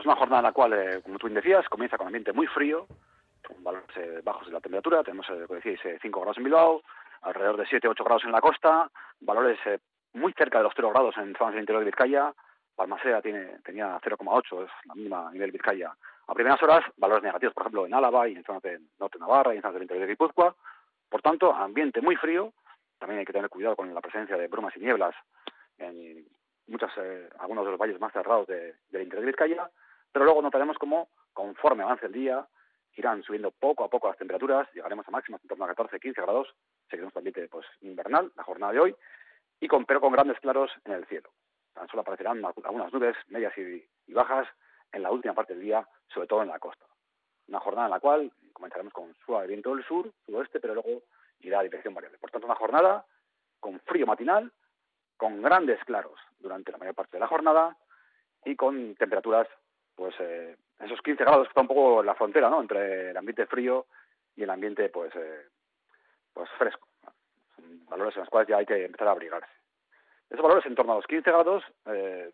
pues una jornada en la cual, eh, como tú decías, comienza con ambiente muy frío, con valores eh, bajos de la temperatura. Tenemos, eh, como decíais, 5 grados en Bilbao, alrededor de 7-8 grados en la costa, valores muy cerca de los 0 grados en zonas del interior de Vizcaya. Balmaseda tiene, tenía 0,8, es la mínima nivel Vizcaya. A primeras horas, valores negativos, por ejemplo, en Álava y en zonas de norte Navarra y en zonas del interior de Guipúzcoa. Por tanto, ambiente muy frío. También hay que tener cuidado con la presencia de brumas y nieblas en muchas, eh, algunos de los valles más cerrados de, del interior de Vizcaya. Pero luego notaremos cómo, conforme avance el día, irán subiendo poco a poco las temperaturas. Llegaremos a máximas en torno a 14-15 grados. Seguiremos un ambiente pues, invernal, la jornada de hoy y con, pero con grandes claros en el cielo. Tan solo aparecerán algunas nubes medias y, bajas en la última parte del día, sobre todo en la costa. Una jornada en la cual comenzaremos con suave viento del sur, sudoeste, pero luego irá a dirección variable. Por tanto, una jornada con frío matinal, con grandes claros durante la mayor parte de la jornada y con temperaturas, pues eh, esos 15 grados está un poco la frontera, ¿no? Entre el ambiente frío y el ambiente, pues, eh, pues fresco valores en los cuales ya hay que empezar a abrigarse. Esos valores en torno a los 15 grados eh,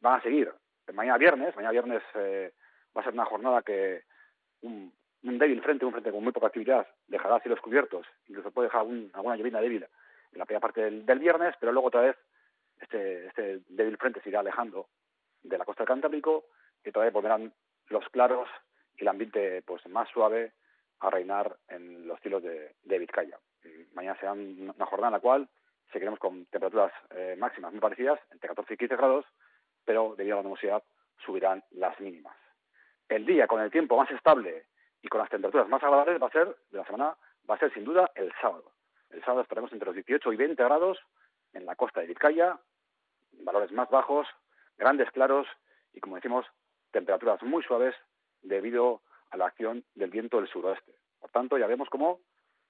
van a seguir. Mañana viernes, mañana viernes eh, va a ser una jornada que un, débil frente, un frente con muy poca actividad, dejará cielos cubiertos, incluso puede dejar alguna llovina débil en la primera parte del, viernes, pero luego otra vez este, este débil frente se irá alejando de la costa del Cantábrico otra vez volverán los claros y el ambiente pues más suave a reinar en los cielos de, de Vizcaya mañana será una jornada en la cual seguiremos con temperaturas eh, máximas muy parecidas, entre 14 y 15 grados, pero debido a la nubosidad subirán las mínimas. El día con el tiempo más estable y con las temperaturas más agradables va a ser, de la semana, va a ser sin duda el sábado. El sábado estaremos entre los 18 y 20 grados en la costa de Vizcaya, valores más bajos, grandes claros y, como decimos, temperaturas muy suaves debido a la acción del viento del suroeste. Por tanto, ya vemos cómo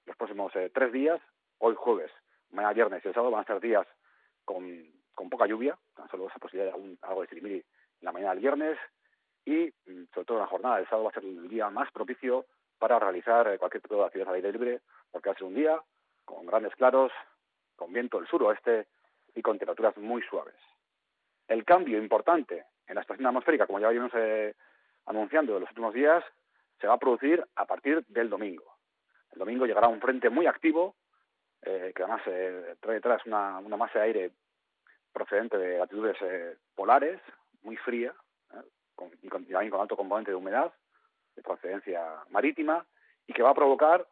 los próximos eh, tres días, hoy jueves, mañana viernes y el sábado van a ser días con, poca lluvia, tan solo esa posibilidad de algo de sirimiri en la mañana del viernes y mm, sobre todo la jornada del sábado va a ser el día más propicio para realizar eh, cualquier tipo de actividad al aire libre, porque va a ser un día con grandes claros, con viento del suroeste y con temperaturas muy suaves. El cambio importante en la estación atmosférica, como ya vimos eh, anunciando en los últimos días, se va a producir a partir del domingo. El domingo llegará un frente muy activo, eh, que además eh, trae detrás una, masa de aire procedente de latitudes eh, polares, muy fría, con, y, también con alto componente de humedad, de procedencia marítima, y que va a provocar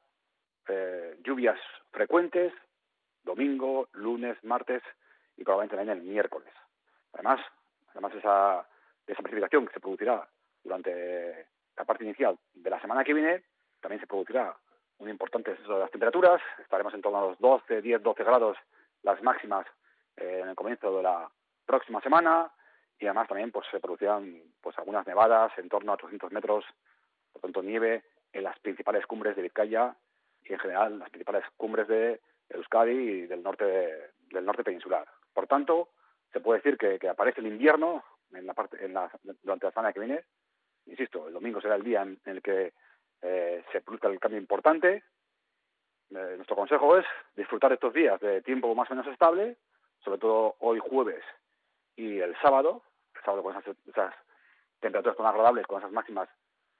lluvias frecuentes domingo, lunes, martes y probablemente también el miércoles. Además, además esa, esa precipitación que se producirá durante la parte inicial de la semana que viene, también se producirá un importante descenso de las temperaturas. Estaremos en torno a los 12, 10, 12 grados las máximas eh, en el comienzo de la próxima semana y además también pues se producirán pues algunas nevadas en torno a 800 metros, por tanto nieve en las principales cumbres de Vizcaya y en general las principales cumbres de Euskadi y del norte del norte peninsular. Por tanto, se puede decir que, aparece el invierno en la parte en la, durante la semana que viene. Insisto, el domingo será el día en el que eh, se produzca el cambio importante. Eh, nuestro consejo es disfrutar estos días de tiempo más o menos estable, sobre todo hoy jueves y el sábado, el sábado con esas, temperaturas tan agradables, con esas máximas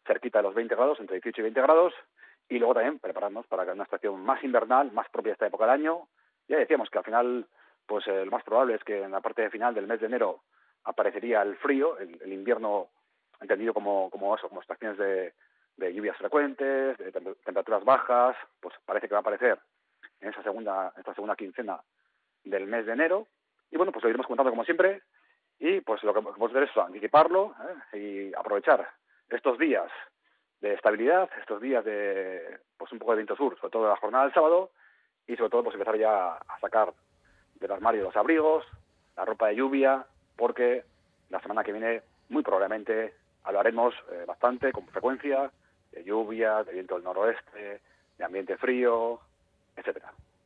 cerquita de los 20 grados, entre 18 y 20 grados, y luego también prepararnos para una estación más invernal, más propia de esta época del año. Ya decíamos que al final, pues eh, lo más probable es que en la parte final del mes de enero aparecería el frío, el, invierno entendido como, como eso, como estaciones de, lluvias frecuentes, de temperaturas bajas, pues parece que va a aparecer en esa segunda, esta segunda quincena del mes de enero. Y bueno, pues lo iremos comentando como siempre. Y pues lo que a hacer es anticiparlo ¿eh? y aprovechar estos días de estabilidad, estos días de pues un poco de viento sur, sobre todo la jornada del sábado, y sobre todo pues empezar ya a sacar del armario los abrigos, la ropa de lluvia, porque la semana que viene muy probablemente hablaremos eh, bastante, con frecuencia, de lluvia, de viento del noroeste, de ambiente frío, etcétera.